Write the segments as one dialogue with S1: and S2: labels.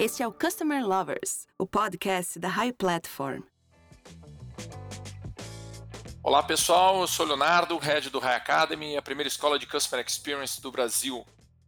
S1: Este é o Customer Lovers, o podcast da High Platform.
S2: Olá pessoal, eu sou Leonardo, head do High Academy, a primeira escola de Customer Experience do Brasil.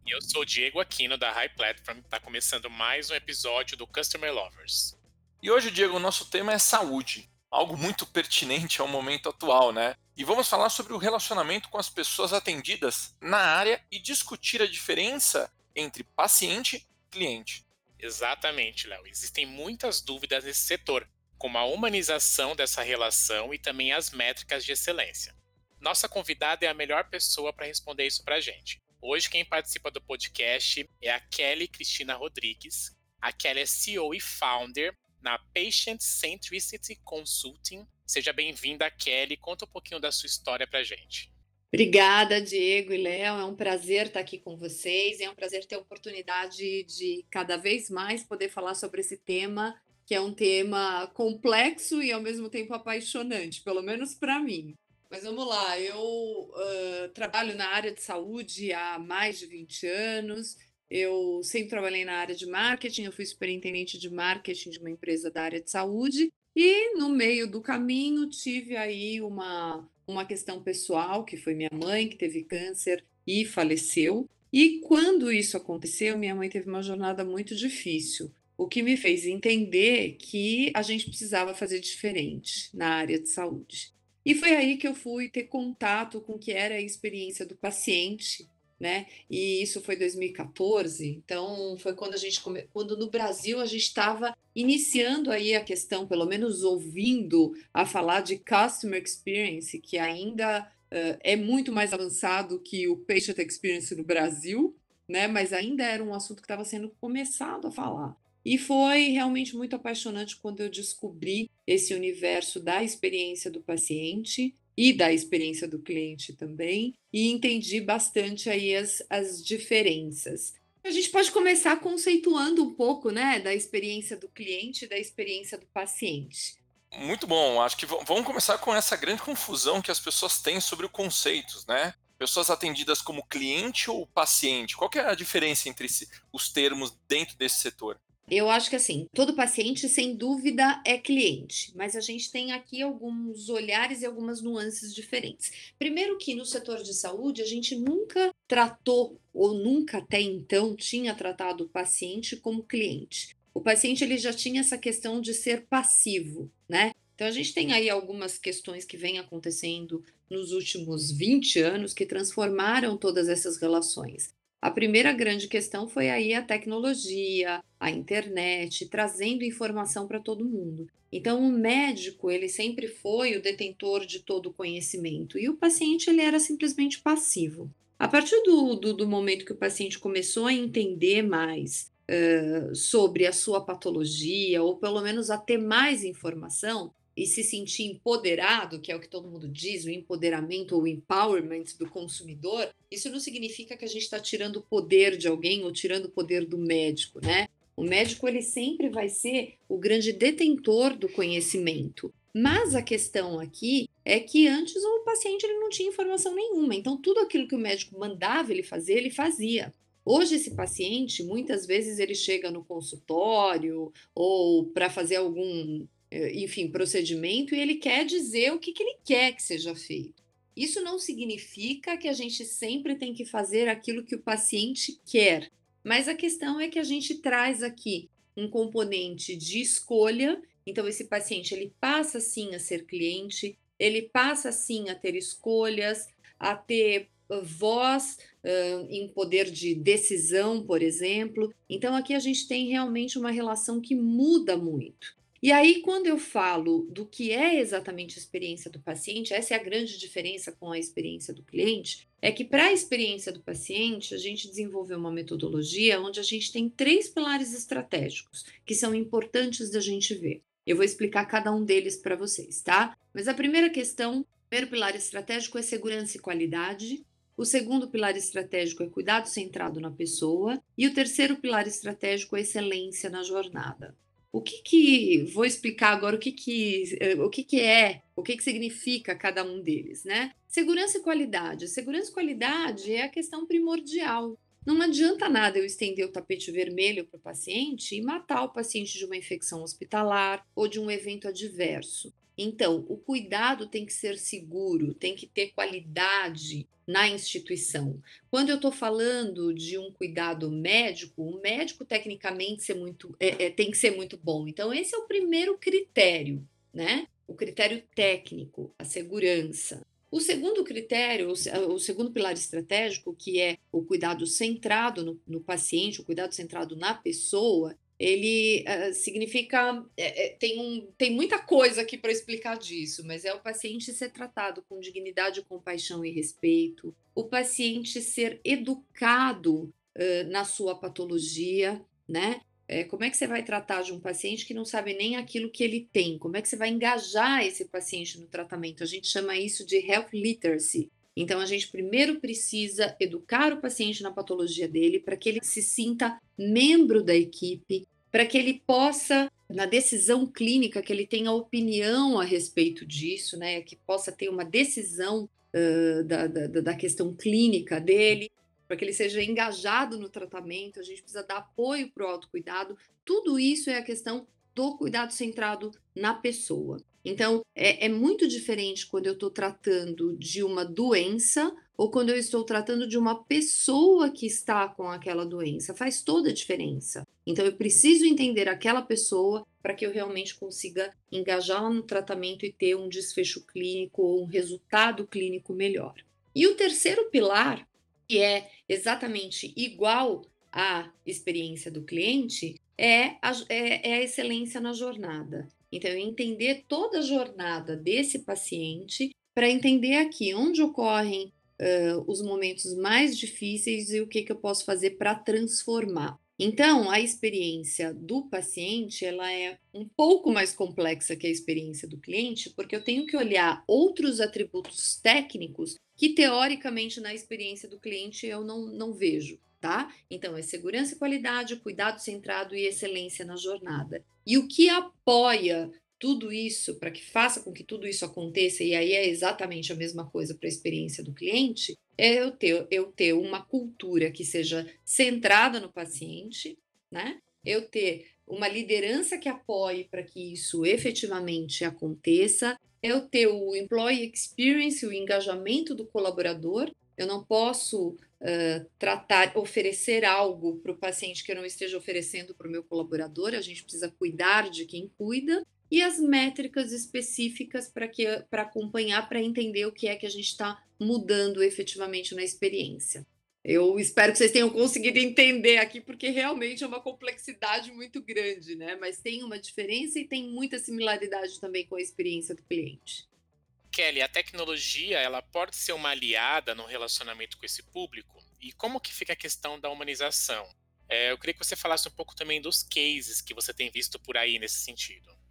S3: E eu sou o Diego Aquino da High Platform, está começando mais um episódio do Customer Lovers.
S2: E hoje, Diego, o nosso tema é saúde, algo muito pertinente ao momento atual, né? E vamos falar sobre o relacionamento com as pessoas atendidas na área e discutir a diferença entre paciente e cliente.
S3: Exatamente, Léo. Existem muitas dúvidas nesse setor, como a humanização dessa relação e também as métricas de excelência. Nossa convidada é a melhor pessoa para responder isso para a gente. Hoje, quem participa do podcast é a Kelly Cristina Rodrigues. A Kelly é CEO e founder na Patient Centricity Consulting. Seja bem-vinda, Kelly. Conta um pouquinho da sua história para a gente.
S4: Obrigada, Diego e Léo. É um prazer estar aqui com vocês. É um prazer ter a oportunidade de cada vez mais poder falar sobre esse tema, que é um tema complexo e ao mesmo tempo apaixonante, pelo menos para mim. Mas vamos lá, eu uh, trabalho na área de saúde há mais de 20 anos. Eu sempre trabalhei na área de marketing, eu fui superintendente de marketing de uma empresa da área de saúde. E no meio do caminho tive aí uma uma questão pessoal, que foi minha mãe, que teve câncer e faleceu. E quando isso aconteceu, minha mãe teve uma jornada muito difícil, o que me fez entender que a gente precisava fazer diferente na área de saúde. E foi aí que eu fui ter contato com o que era a experiência do paciente né? E isso foi 2014. Então foi quando a gente come... quando no Brasil a gente estava iniciando aí a questão, pelo menos ouvindo a falar de customer experience, que ainda uh, é muito mais avançado que o patient experience no Brasil, né? Mas ainda era um assunto que estava sendo começado a falar. E foi realmente muito apaixonante quando eu descobri esse universo da experiência do paciente e da experiência do cliente também, e entendi bastante aí as, as diferenças. A gente pode começar conceituando um pouco, né, da experiência do cliente e da experiência do paciente.
S2: Muito bom, acho que vamos começar com essa grande confusão que as pessoas têm sobre os conceitos, né? Pessoas atendidas como cliente ou paciente, qual é a diferença entre os termos dentro desse setor?
S4: Eu acho que assim, todo paciente, sem dúvida, é cliente, mas a gente tem aqui alguns olhares e algumas nuances diferentes. Primeiro que no setor de saúde, a gente nunca tratou, ou nunca até então tinha tratado o paciente como cliente. O paciente ele já tinha essa questão de ser passivo, né? Então a gente tem aí algumas questões que vêm acontecendo nos últimos 20 anos que transformaram todas essas relações. A primeira grande questão foi aí a tecnologia, a internet, trazendo informação para todo mundo. Então, o médico, ele sempre foi o detentor de todo o conhecimento e o paciente, ele era simplesmente passivo. A partir do, do, do momento que o paciente começou a entender mais uh, sobre a sua patologia, ou pelo menos a ter mais informação, e se sentir empoderado, que é o que todo mundo diz, o empoderamento ou empowerment do consumidor, isso não significa que a gente está tirando o poder de alguém ou tirando o poder do médico, né? O médico ele sempre vai ser o grande detentor do conhecimento. Mas a questão aqui é que antes o paciente ele não tinha informação nenhuma, então tudo aquilo que o médico mandava ele fazer, ele fazia. Hoje esse paciente, muitas vezes ele chega no consultório ou para fazer algum enfim, procedimento, e ele quer dizer o que, que ele quer que seja feito. Isso não significa que a gente sempre tem que fazer aquilo que o paciente quer, mas a questão é que a gente traz aqui um componente de escolha. Então, esse paciente ele passa sim a ser cliente, ele passa sim a ter escolhas, a ter voz uh, em poder de decisão, por exemplo. Então, aqui a gente tem realmente uma relação que muda muito. E aí, quando eu falo do que é exatamente a experiência do paciente, essa é a grande diferença com a experiência do cliente, é que para a experiência do paciente, a gente desenvolveu uma metodologia onde a gente tem três pilares estratégicos que são importantes da gente ver. Eu vou explicar cada um deles para vocês, tá? Mas a primeira questão, o primeiro pilar estratégico é segurança e qualidade. O segundo pilar estratégico é cuidado centrado na pessoa. E o terceiro pilar estratégico é excelência na jornada. O que que vou explicar agora o que que eh, o que que é, o que que significa cada um deles, né? Segurança e qualidade. Segurança e qualidade é a questão primordial. não adianta nada eu estender o tapete vermelho para o paciente e matar o paciente de uma infecção hospitalar ou de um evento adverso. Então, o cuidado tem que ser seguro, tem que ter qualidade na instituição. Quando eu estou falando de um cuidado médico, o médico tecnicamente ser muito, é, é, tem que ser muito bom. Então, esse é o primeiro critério, né? O critério técnico, a segurança. O segundo critério, o segundo pilar estratégico, que é o cuidado centrado no, no paciente, o cuidado centrado na pessoa, ele uh, significa é, tem, um, tem muita coisa aqui para explicar disso, mas é o paciente ser tratado com dignidade, compaixão e respeito, o paciente ser educado uh, na sua patologia, né? É, como é que você vai tratar de um paciente que não sabe nem aquilo que ele tem? Como é que você vai engajar esse paciente no tratamento? A gente chama isso de health literacy. Então, a gente primeiro precisa educar o paciente na patologia dele para que ele se sinta membro da equipe, para que ele possa, na decisão clínica, que ele tenha opinião a respeito disso, né? Que possa ter uma decisão uh, da, da, da questão clínica dele, para que ele seja engajado no tratamento, a gente precisa dar apoio para o autocuidado. Tudo isso é a questão do cuidado centrado na pessoa. Então, é, é muito diferente quando eu estou tratando de uma doença ou quando eu estou tratando de uma pessoa que está com aquela doença. Faz toda a diferença. Então, eu preciso entender aquela pessoa para que eu realmente consiga engajá-la no tratamento e ter um desfecho clínico ou um resultado clínico melhor. E o terceiro pilar, que é exatamente igual à experiência do cliente, é a, é, é a excelência na jornada. Então, entender toda a jornada desse paciente para entender aqui onde ocorrem uh, os momentos mais difíceis e o que, que eu posso fazer para transformar. Então, a experiência do paciente ela é um pouco mais complexa que a experiência do cliente, porque eu tenho que olhar outros atributos técnicos que, teoricamente, na experiência do cliente eu não, não vejo. Tá? Então, é segurança e qualidade, cuidado centrado e excelência na jornada. E o que apoia tudo isso, para que faça com que tudo isso aconteça, e aí é exatamente a mesma coisa para a experiência do cliente, é eu ter, eu ter uma cultura que seja centrada no paciente, né? Eu ter uma liderança que apoie para que isso efetivamente aconteça, eu ter o employee experience, o engajamento do colaborador. Eu não posso uh, tratar, oferecer algo para o paciente que eu não esteja oferecendo para o meu colaborador. A gente precisa cuidar de quem cuida e as métricas específicas para que para acompanhar, para entender o que é que a gente está mudando efetivamente na experiência. Eu espero que vocês tenham conseguido entender aqui, porque realmente é uma complexidade muito grande, né? Mas tem uma diferença e tem muita similaridade também com a experiência do cliente.
S3: Kelly, a tecnologia ela pode ser uma aliada no relacionamento com esse público? E como que fica a questão da humanização? É, eu queria que você falasse um pouco também dos cases que você tem visto por aí nesse sentido.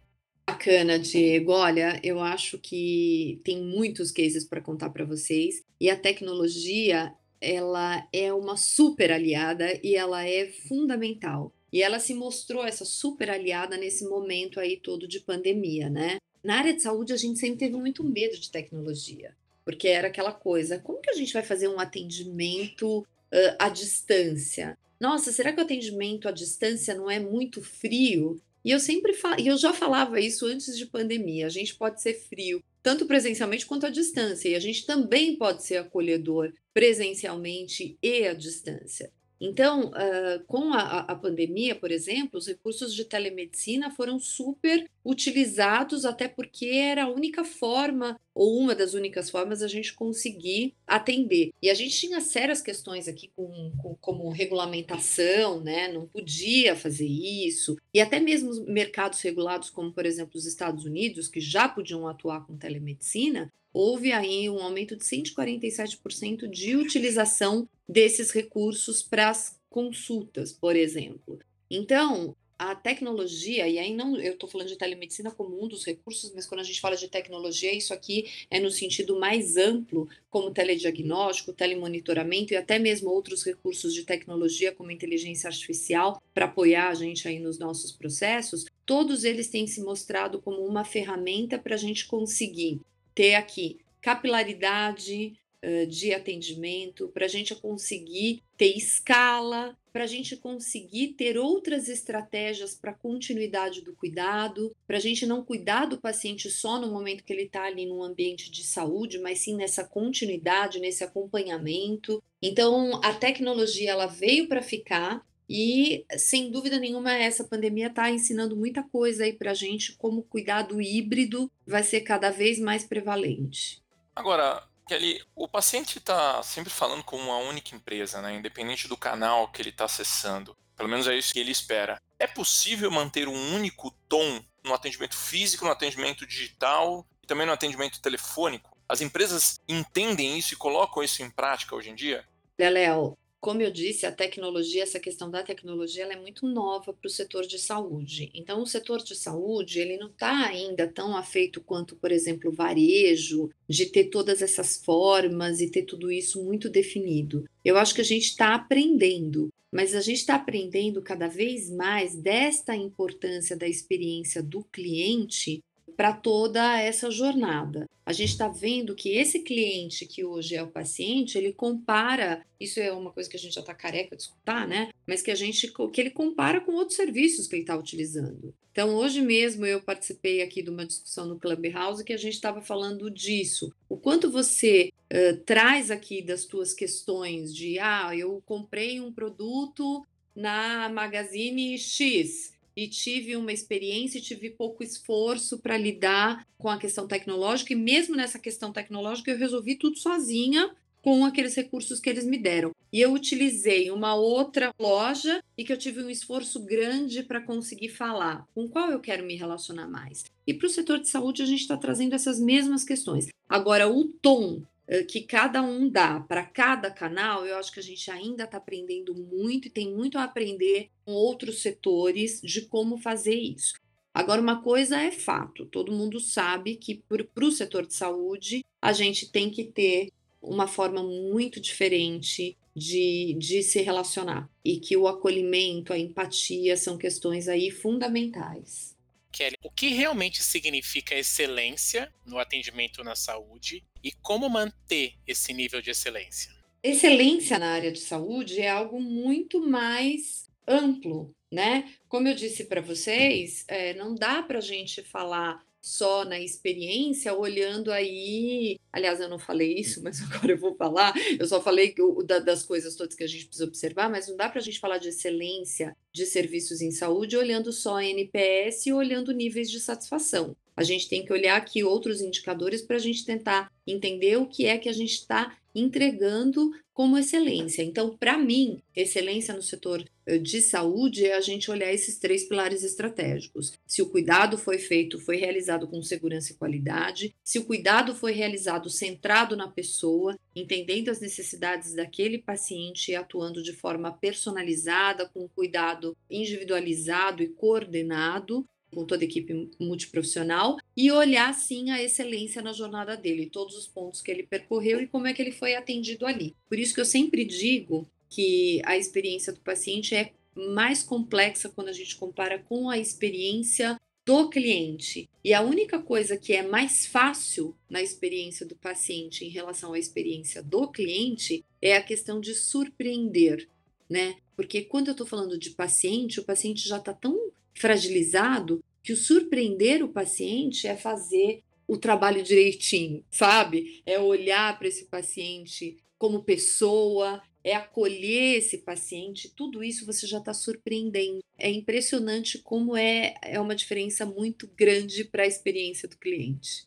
S4: Bacana, Diego. Olha, eu acho que tem muitos cases para contar para vocês e a tecnologia, ela é uma super aliada e ela é fundamental. E ela se mostrou essa super aliada nesse momento aí todo de pandemia, né? Na área de saúde, a gente sempre teve muito medo de tecnologia, porque era aquela coisa: como que a gente vai fazer um atendimento uh, à distância? Nossa, será que o atendimento à distância não é muito frio? E eu sempre e eu já falava isso antes de pandemia, a gente pode ser frio, tanto presencialmente quanto à distância, e a gente também pode ser acolhedor presencialmente e à distância. Então, uh, com a, a, pandemia, por exemplo, os recursos de telemedicina foram super utilizados, até porque era a única forma, ou uma das únicas formas, a gente conseguir atender. E a gente tinha sérias questões aqui com, com, como regulamentação, né? Não podia fazer isso. E até mesmo mercados regulados, como por exemplo os Estados Unidos, que já podiam atuar com telemedicina, houve aí um aumento de 147% de utilização desses recursos para as consultas, por exemplo. Então, a tecnologia, e aí não eu estou falando de telemedicina como um dos recursos, mas quando a gente fala de tecnologia, isso aqui é no sentido mais amplo, como telediagnóstico, telemonitoramento e até mesmo outros recursos de tecnologia, como inteligência artificial, para apoiar a gente aí nos nossos processos, todos eles têm se mostrado como uma ferramenta para a gente conseguir ter aqui capilaridade, de atendimento, para a gente conseguir ter escala, para a gente conseguir ter outras estratégias para continuidade do cuidado, para a gente não cuidar do paciente só no momento que ele está ali num ambiente de saúde, mas sim nessa continuidade, nesse acompanhamento. Então, a tecnologia ela veio para ficar e, sem dúvida nenhuma, essa pandemia está ensinando muita coisa aí para a gente, como cuidado híbrido vai ser cada vez mais prevalente.
S2: Agora, Kelly, o paciente está sempre falando com uma única empresa, né? independente do canal que ele está acessando. Pelo menos é isso que ele espera. É possível manter um único tom no atendimento físico, no atendimento digital e também no atendimento telefônico? As empresas entendem isso e colocam isso em prática hoje em dia?
S4: Léo, como eu disse, a tecnologia, essa questão da tecnologia, ela é muito nova para o setor de saúde. Então, o setor de saúde, ele não está ainda tão afeito quanto, por exemplo, o varejo, de ter todas essas formas e ter tudo isso muito definido. Eu acho que a gente está aprendendo, mas a gente está aprendendo cada vez mais desta importância da experiência do cliente para toda essa jornada. A gente está vendo que esse cliente que hoje é o paciente, ele compara, isso é uma coisa que a gente já está careca de escutar, né? Mas que a gente que ele compara com outros serviços que ele está utilizando. Então, hoje mesmo eu participei aqui de uma discussão no Clubhouse que a gente estava falando disso. O quanto você uh, traz aqui das tuas questões de ah, eu comprei um produto na Magazine X e tive uma experiência e tive pouco esforço para lidar com a questão tecnológica, e mesmo nessa questão tecnológica eu resolvi tudo sozinha com aqueles recursos que eles me deram. E eu utilizei uma outra loja e que eu tive um esforço grande para conseguir falar com qual eu quero me relacionar mais. E para o setor de saúde, a gente está trazendo essas mesmas questões. Agora, o tom que cada um dá para cada canal, eu acho que a gente ainda está aprendendo muito e tem muito a aprender com outros setores de como fazer isso. Agora, uma coisa é fato: todo mundo sabe que para o setor de saúde a gente tem que ter uma forma muito diferente de, de se relacionar e que o acolhimento, a empatia são questões aí fundamentais.
S3: Kelly, o que realmente significa excelência no atendimento na saúde e como manter esse nível de excelência?
S4: Excelência na área de saúde é algo muito mais amplo, né? Como eu disse para vocês, é, não dá para a gente falar só na experiência, olhando aí. Aliás, eu não falei isso, mas agora eu vou falar. Eu só falei das coisas todas que a gente precisa observar, mas não dá para a gente falar de excelência de serviços em saúde olhando só NPS e olhando níveis de satisfação. A gente tem que olhar aqui outros indicadores para a gente tentar entender o que é que a gente está entregando como excelência. Então, para mim, excelência no setor eh, de saúde é a gente olhar esses três pilares estratégicos. Se o cuidado foi feito, foi realizado com segurança e qualidade, se o cuidado foi realizado centrado na pessoa, entendendo as necessidades daquele paciente e atuando de forma personalizada, com cuidado individualizado e coordenado, com toda a equipe multiprofissional e olhar sim a excelência na jornada dele, todos os pontos que ele percorreu e como é que ele foi atendido ali. Por isso que eu sempre digo que a experiência do paciente é mais complexa quando a gente compara com a experiência do cliente. E a única coisa que é mais fácil na experiência do paciente em relação à experiência do cliente é a questão de surpreender, né? Porque quando eu estou falando de paciente, o paciente já está tão fragilizado que o surpreender o paciente é fazer o trabalho direitinho, sabe? É olhar para esse paciente como pessoa, é acolher esse paciente, tudo isso você já está surpreendendo. É impressionante como é, é uma diferença muito grande para a experiência do cliente.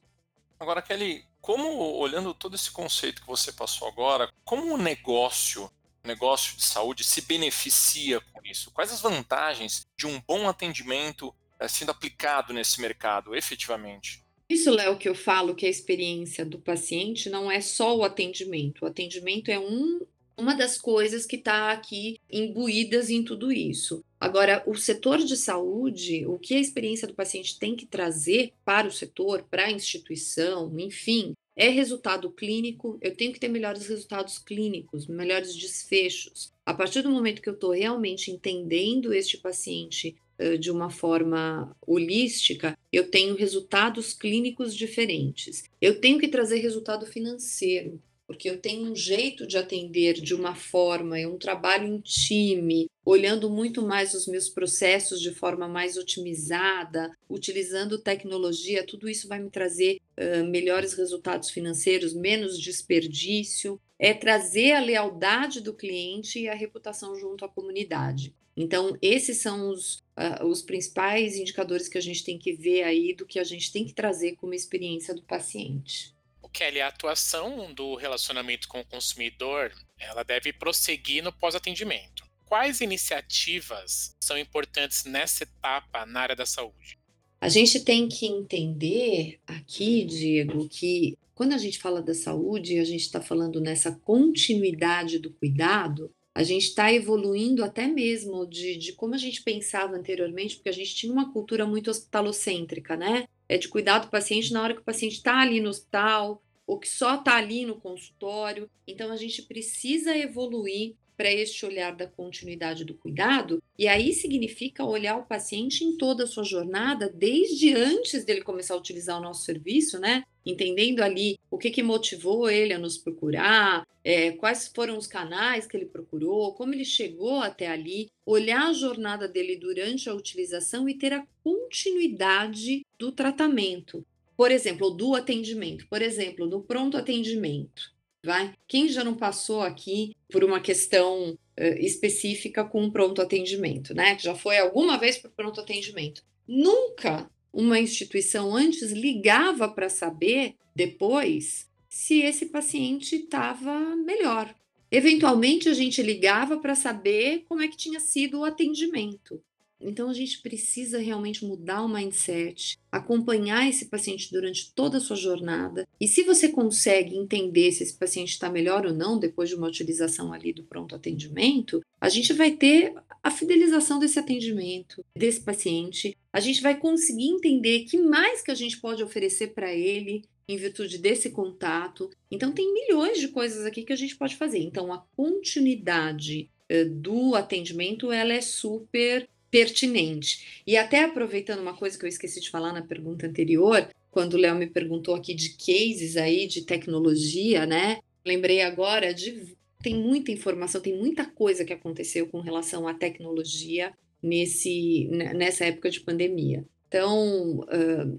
S2: Agora, Kelly, como olhando todo esse conceito que você passou agora, como o negócio negócio de saúde se beneficia com isso? Quais as vantagens de um bom atendimento eh, sendo aplicado nesse mercado, efetivamente?
S4: Isso, Léo, que eu falo que a experiência do paciente não é só o atendimento. O atendimento é um, uma das coisas que está aqui imbuídas em tudo isso. Agora, o setor de saúde, o que a experiência do paciente tem que trazer para o setor, para a instituição, enfim, é resultado clínico, eu tenho que ter melhores resultados clínicos, melhores desfechos. A partir do momento que eu estou realmente entendendo este paciente uh, de uma forma holística, eu tenho resultados clínicos diferentes. Eu tenho que trazer resultado financeiro. Porque eu tenho um jeito de atender de uma forma, é um trabalho em time, olhando muito mais os meus processos de forma mais otimizada, utilizando tecnologia, tudo isso vai me trazer uh, melhores resultados financeiros, menos desperdício, é trazer a lealdade do cliente e a reputação junto à comunidade. Então, esses são os, uh, os principais indicadores que a gente tem que ver aí do que a gente tem que trazer como experiência do paciente.
S3: Kelly, a atuação do relacionamento com o consumidor, ela deve prosseguir no pós-atendimento. Quais iniciativas são importantes nessa etapa na área da saúde?
S4: A gente tem que entender aqui, Diego, que quando a gente fala da saúde, a gente está falando nessa continuidade do cuidado, a gente está evoluindo até mesmo de, de como a gente pensava anteriormente, porque a gente tinha uma cultura muito hospitalocêntrica, né? É de cuidar do paciente na hora que o paciente está ali no hospital, ou que só está ali no consultório. Então, a gente precisa evoluir para este olhar da continuidade do cuidado, e aí significa olhar o paciente em toda a sua jornada, desde antes dele começar a utilizar o nosso serviço, né? Entendendo ali o que, que motivou ele a nos procurar, é, quais foram os canais que ele procurou, como ele chegou até ali, olhar a jornada dele durante a utilização e ter a continuidade do tratamento por exemplo, do atendimento, por exemplo, do pronto atendimento, vai? Quem já não passou aqui por uma questão uh, específica com um pronto atendimento, né? Já foi alguma vez para pronto atendimento. Nunca uma instituição antes ligava para saber depois se esse paciente estava melhor. Eventualmente a gente ligava para saber como é que tinha sido o atendimento. Então a gente precisa realmente mudar o mindset, acompanhar esse paciente durante toda a sua jornada. E se você consegue entender se esse paciente está melhor ou não depois de uma utilização ali do pronto atendimento, a gente vai ter a fidelização desse atendimento, desse paciente. A gente vai conseguir entender que mais que a gente pode oferecer para ele em virtude desse contato. Então tem milhões de coisas aqui que a gente pode fazer. Então a continuidade eh, do atendimento ela é super pertinente. E até aproveitando uma coisa que eu esqueci de falar na pergunta anterior, quando o Léo me perguntou aqui de cases aí de tecnologia, né? Lembrei agora de tem muita informação, tem muita coisa que aconteceu com relação à tecnologia nesse nessa época de pandemia. Então,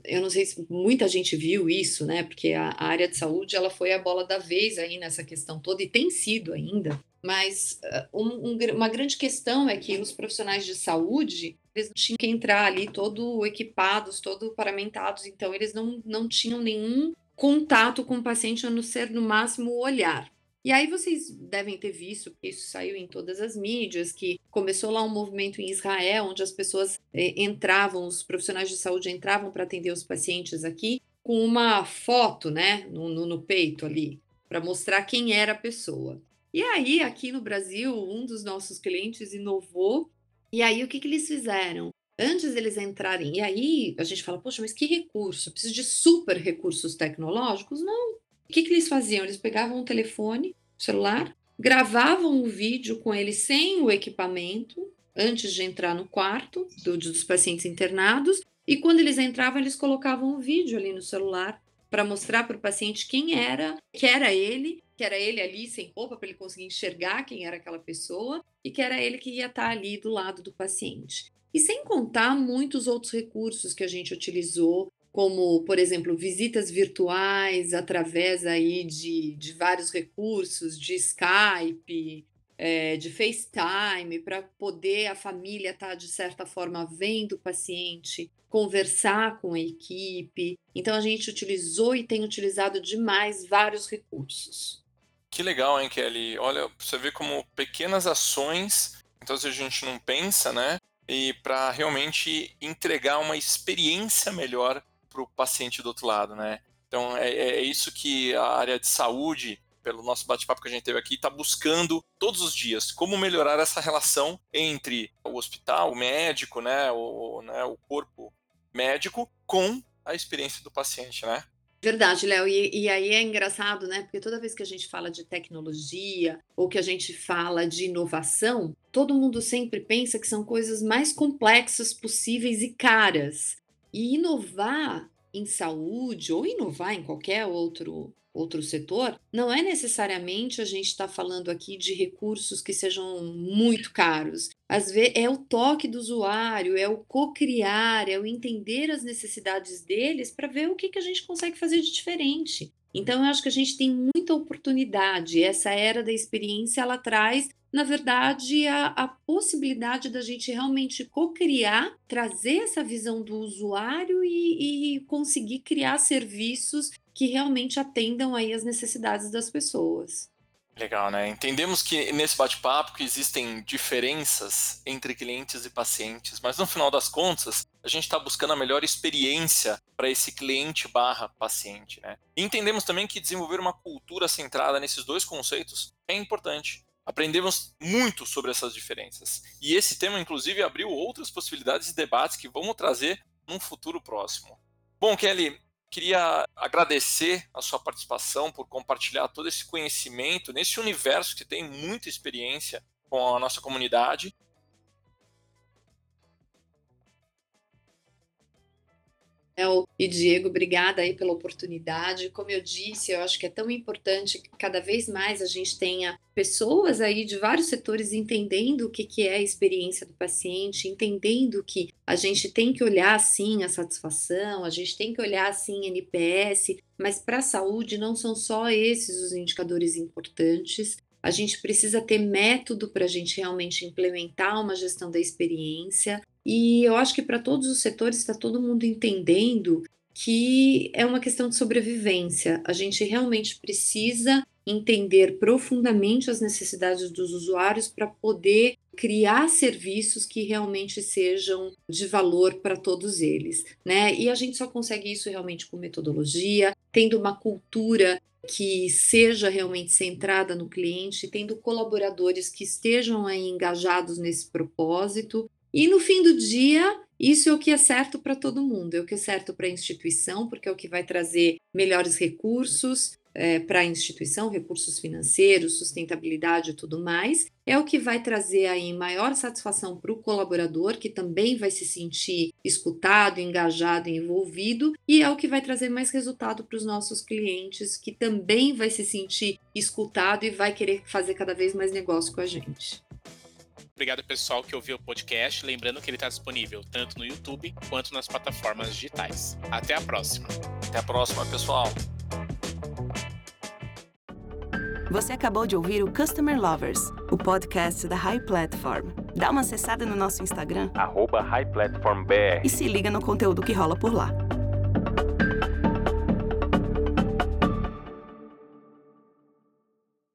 S4: eu não sei se muita gente viu isso, né? Porque a, a, área de saúde ela foi a bola da vez aí nessa questão toda e tem sido ainda. Mas uh, um, um, uma grande questão é que os profissionais de saúde eles tinham que entrar ali todo equipados, todo paramentados, então eles não, não tinham nenhum contato com o paciente, a não ser no máximo o olhar. E aí vocês devem ter visto, porque isso saiu em todas as mídias, que começou lá um movimento em Israel, onde as pessoas eh, entravam, os profissionais de saúde entravam para atender os pacientes aqui, com uma foto, né, no, no, no peito ali, para mostrar quem era a pessoa. E aí, aqui no Brasil, um dos nossos clientes inovou. E aí, o que, que eles fizeram? Antes deles entrarem, e aí a gente fala, poxa, mas que recurso? Preciso de super recursos tecnológicos? Não. O que, que eles faziam? Eles pegavam o telefone, o celular, gravavam o vídeo com ele sem o equipamento, antes de entrar no quarto do, dos pacientes internados, e quando eles entravam, eles colocavam o vídeo ali no celular para mostrar para o paciente quem era, que era ele, que era ele ali sem roupa para ele conseguir enxergar quem era aquela pessoa e que era ele que ia estar tá ali do lado do paciente. E sem contar muitos outros recursos que a gente utilizou, como, por exemplo, visitas virtuais através aí de, de vários recursos, de Skype, é, de FaceTime, para poder a família estar, tá, de certa forma, vendo o paciente, conversar com a equipe. Então, a gente utilizou e tem utilizado demais vários recursos.
S2: Que legal, hein, Kelly? Olha, você vê como pequenas ações, então a gente não pensa, né? E para realmente entregar uma experiência melhor para o paciente do outro lado, né? Então é, é, isso que a área de saúde, pelo nosso bate-papo que a gente teve aqui, está buscando todos os dias, como melhorar essa relação entre o hospital, o médico, né, o, né, o corpo médico com a experiência do paciente, né?
S4: Verdade, Léo. E, e, aí é engraçado, né? Porque toda vez que a gente fala de tecnologia ou que a gente fala de inovação, todo mundo sempre pensa que são coisas mais complexas possíveis e caras. E inovar em saúde ou inovar em qualquer outro outro setor, não é necessariamente a gente estar tá falando aqui de recursos que sejam muito caros. Às vezes é o toque do usuário, é o co-criar, é o entender as necessidades deles para ver o que, que a gente consegue fazer de diferente. Então, eu acho que a gente tem muita oportunidade. Essa era da experiência, ela traz, na verdade, a, a possibilidade da gente realmente co-criar, trazer essa visão do usuário e, e conseguir criar serviços que realmente atendam aí as necessidades das pessoas.
S2: Legal, né? Entendemos que nesse bate-papo que existem diferenças entre clientes e pacientes, mas no final das contas, a gente está buscando a melhor experiência para esse cliente barra paciente, né? E entendemos também que desenvolver uma cultura centrada nesses dois conceitos é importante. Aprendemos muito sobre essas diferenças. E esse tema, inclusive, abriu outras possibilidades de debates que vamos trazer num futuro próximo. Bom, Kelly, Queria agradecer a sua participação por compartilhar todo esse conhecimento nesse universo que tem muita experiência com a nossa comunidade
S4: e Diego, obrigada aí pela oportunidade. Como eu disse, eu acho que é tão importante que cada vez mais a gente tenha pessoas aí de vários setores entendendo o que, que é a experiência do paciente, entendendo que a gente tem que olhar sim a satisfação, a gente tem que olhar sim NPS, mas para a saúde não são só esses os indicadores importantes. A gente precisa ter método para a gente realmente implementar uma gestão da experiência. E eu acho que para todos os setores está todo mundo entendendo que é uma questão de sobrevivência. A gente realmente precisa entender profundamente as necessidades dos usuários para poder criar serviços que realmente sejam de valor para todos eles, né? E a gente só consegue isso realmente com metodologia, tendo uma cultura que seja realmente centrada no cliente, tendo colaboradores que estejam aí engajados nesse propósito e no fim do dia, isso é o que é certo para todo mundo, é o que é certo para a instituição, porque é o que vai trazer melhores recursos é, para a instituição, recursos financeiros, sustentabilidade e tudo mais. É o que vai trazer aí maior satisfação para o colaborador, que também vai se sentir escutado, engajado envolvido, e é o que vai trazer mais resultado para os nossos clientes, que também vai se sentir escutado e vai querer fazer cada vez mais negócio com a gente.
S3: Obrigado, pessoal, que ouviu o podcast. Lembrando que ele está disponível tanto no YouTube quanto nas plataformas digitais. Até a próxima.
S2: Até a próxima, pessoal.
S1: Você acabou de ouvir o Customer Lovers, o podcast da High Platform. Dá uma acessada no nosso Instagram,
S5: @highplatformbr,
S1: e se liga no conteúdo que rola por lá.